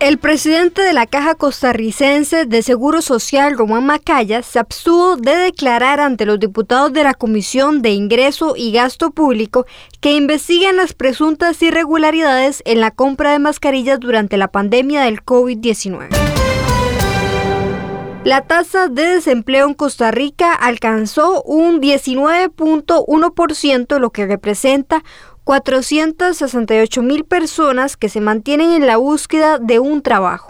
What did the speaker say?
El presidente de la Caja Costarricense de Seguro Social, Román Macaya, se abstuvo de declarar ante los diputados de la Comisión de Ingreso y Gasto Público que investigan las presuntas irregularidades en la compra de mascarillas durante la pandemia del COVID-19. La tasa de desempleo en Costa Rica alcanzó un 19.1%, lo que representa 468 mil personas que se mantienen en la búsqueda de un trabajo.